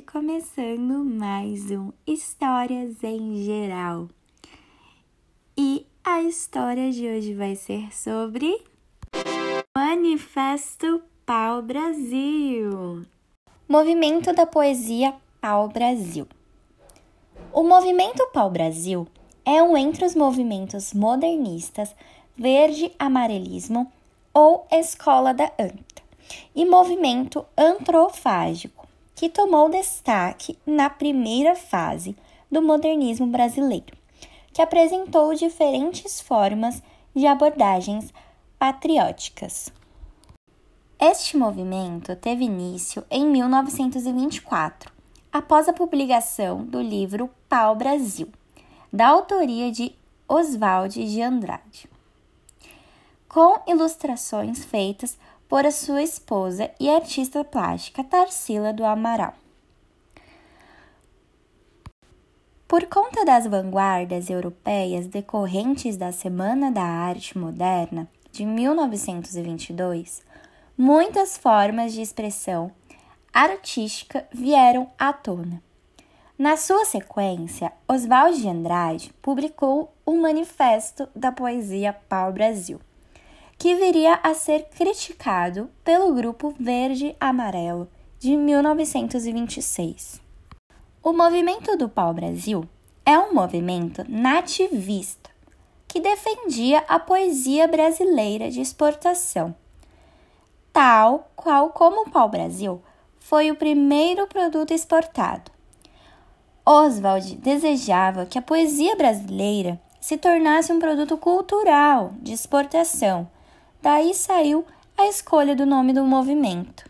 começando mais um Histórias em Geral. E a história de hoje vai ser sobre Manifesto Pau Brasil. Movimento da Poesia Pau Brasil. O movimento Pau Brasil é um entre os movimentos modernistas, verde-amarelismo ou escola da anta, e movimento antrofágico, que tomou destaque na primeira fase do modernismo brasileiro, que apresentou diferentes formas de abordagens patrióticas. Este movimento teve início em 1924, após a publicação do livro Pau Brasil, da autoria de Oswald de Andrade com ilustrações feitas por a sua esposa e artista plástica Tarsila do Amaral. Por conta das vanguardas europeias decorrentes da Semana da Arte Moderna de 1922, muitas formas de expressão artística vieram à tona. Na sua sequência, Oswald de Andrade publicou o Manifesto da Poesia Pau Brasil que viria a ser criticado pelo Grupo Verde Amarelo de 1926. O movimento do Pau-Brasil é um movimento nativista que defendia a poesia brasileira de exportação, tal qual como o pau-brasil foi o primeiro produto exportado. Oswald desejava que a poesia brasileira se tornasse um produto cultural de exportação Daí saiu a escolha do nome do movimento.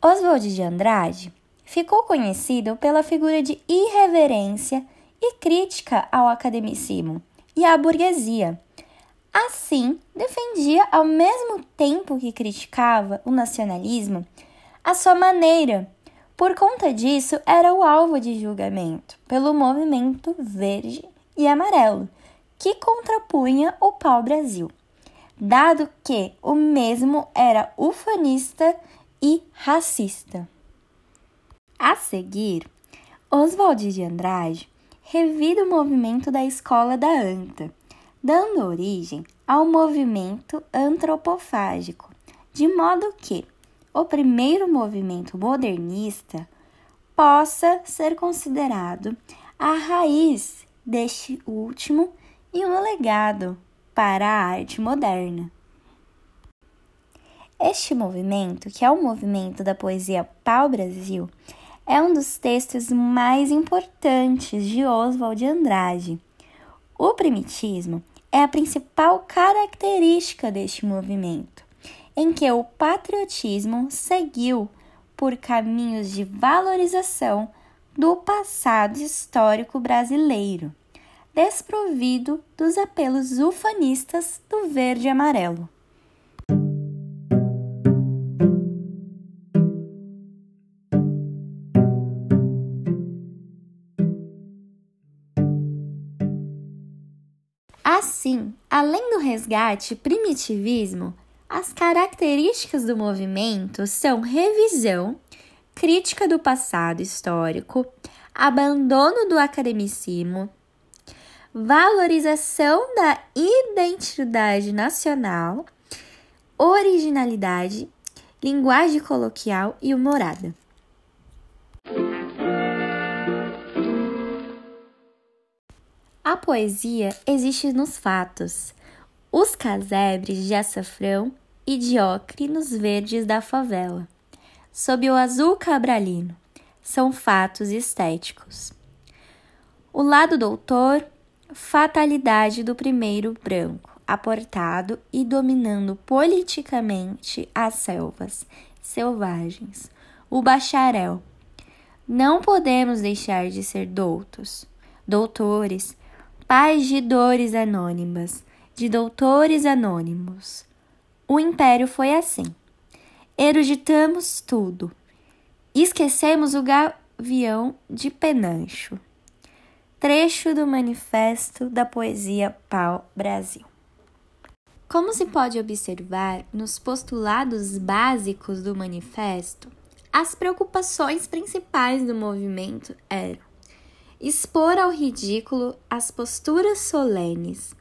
Oswald de Andrade ficou conhecido pela figura de irreverência e crítica ao academicismo e à burguesia. Assim, defendia ao mesmo tempo que criticava o nacionalismo a sua maneira. Por conta disso, era o alvo de julgamento pelo movimento verde e amarelo, que contrapunha o pau-brasil dado que o mesmo era ufanista e racista. A seguir, Oswald de Andrade revida o movimento da escola da anta, dando origem ao movimento antropofágico, de modo que o primeiro movimento modernista possa ser considerado a raiz deste último e um legado para a arte moderna. Este movimento, que é o movimento da poesia pau-brasil, é um dos textos mais importantes de Oswald de Andrade. O primitismo é a principal característica deste movimento, em que o patriotismo seguiu por caminhos de valorização do passado histórico brasileiro desprovido dos apelos ufanistas do verde e amarelo. Assim, além do resgate primitivismo, as características do movimento são revisão, crítica do passado histórico, abandono do academicismo, valorização da identidade nacional, originalidade, linguagem coloquial e humorada. A poesia existe nos fatos, os casebres de açafrão e de ocre verdes da favela, sob o azul cabralino, são fatos estéticos. O lado doutor fatalidade do primeiro branco, aportado e dominando politicamente as selvas selvagens, o bacharel. Não podemos deixar de ser doutos, doutores, pais de dores anônimas, de doutores anônimos. O império foi assim. Eruditamos tudo. Esquecemos o gavião de penancho trecho do Manifesto da Poesia Pau Brasil. Como se pode observar nos postulados básicos do manifesto, As preocupações principais do movimento eram expor ao ridículo as posturas solenes,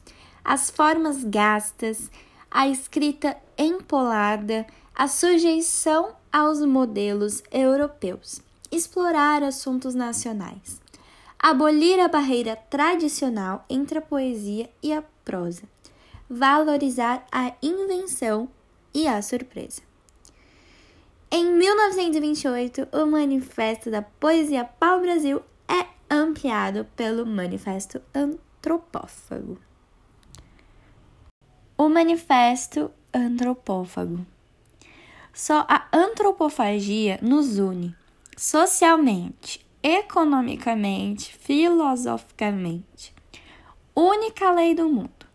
as formas gastas, a escrita empolada, a sujeição aos modelos europeus, explorar assuntos nacionais, abolir a barreira tradicional entre a poesia e a prosa, valorizar a invenção e a surpresa. Em 1928, o Manifesto da Poesia Pau-Brasil é ampliado pelo Manifesto Antropófago. O Manifesto Antropófago. Só a antropofagia nos une socialmente, economicamente, filosoficamente. Única lei do mundo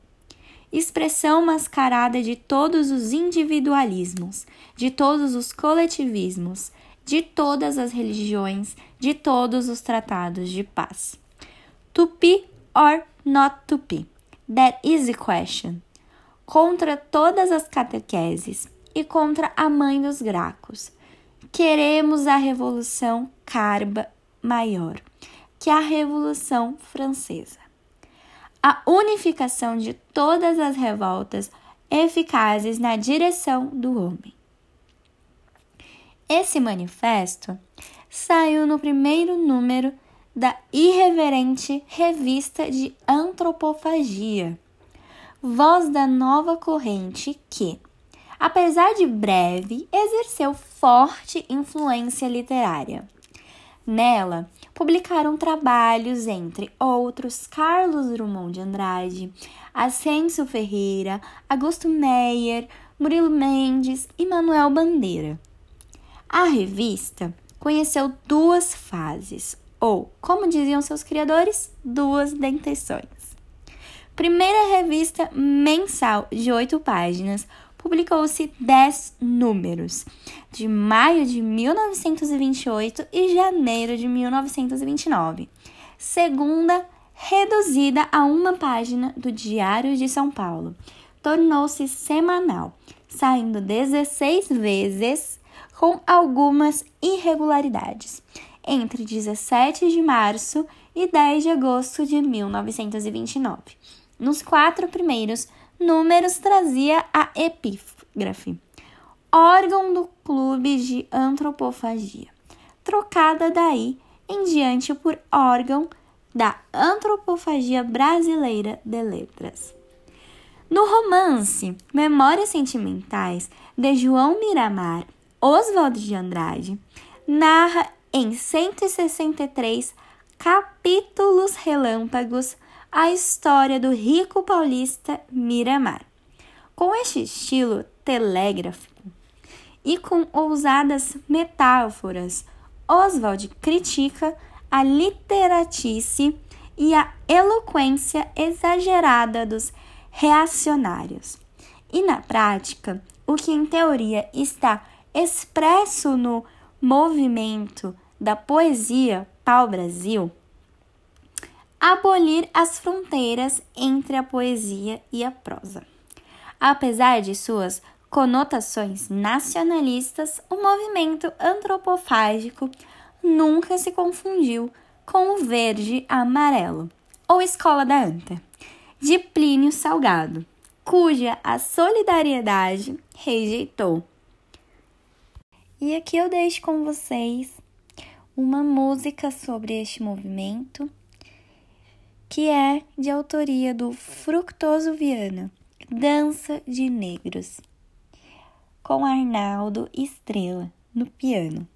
expressão mascarada de todos os individualismos, de todos os coletivismos, de todas as religiões, de todos os tratados de paz. Be or not be? That is the question. Contra todas as catequeses e contra a mãe dos gracos. Queremos a revolução carba maior que a Revolução Francesa a unificação de todas as revoltas eficazes na direção do homem. Esse manifesto saiu no primeiro número da irreverente Revista de Antropofagia, voz da nova corrente que, apesar de breve, exerceu forte influência literária. Nela, publicaram trabalhos, entre outros, Carlos Drummond de Andrade, Ascenso Ferreira, Augusto Meyer, Murilo Mendes e Manuel Bandeira. A revista conheceu duas fases, ou, como diziam seus criadores, duas dentições. Primeira revista mensal de oito páginas, publicou-se 10 números, de maio de 1928 e janeiro de 1929. Segunda, reduzida a uma página do Diário de São Paulo, tornou-se semanal, saindo 16 vezes com algumas irregularidades, entre 17 de março e 10 de agosto de 1929. Nos quatro primeiros Números trazia a epígrafe, órgão do Clube de Antropofagia, trocada daí em diante por órgão da Antropofagia Brasileira de Letras. No romance Memórias Sentimentais de João Miramar, Oswald de Andrade narra em 163 capítulos relâmpagos a história do rico paulista Miramar. Com este estilo telégrafo e com ousadas metáforas, Oswald critica a literatice e a eloquência exagerada dos reacionários. E na prática, o que em teoria está expresso no movimento da poesia pau-brasil abolir as fronteiras entre a poesia e a prosa. Apesar de suas conotações nacionalistas, o movimento antropofágico nunca se confundiu com o verde amarelo, ou escola da anta, de Plínio Salgado, cuja a solidariedade rejeitou. E aqui eu deixo com vocês uma música sobre este movimento que é de autoria do Fructoso Viana, Dança de Negros, com Arnaldo Estrela no piano.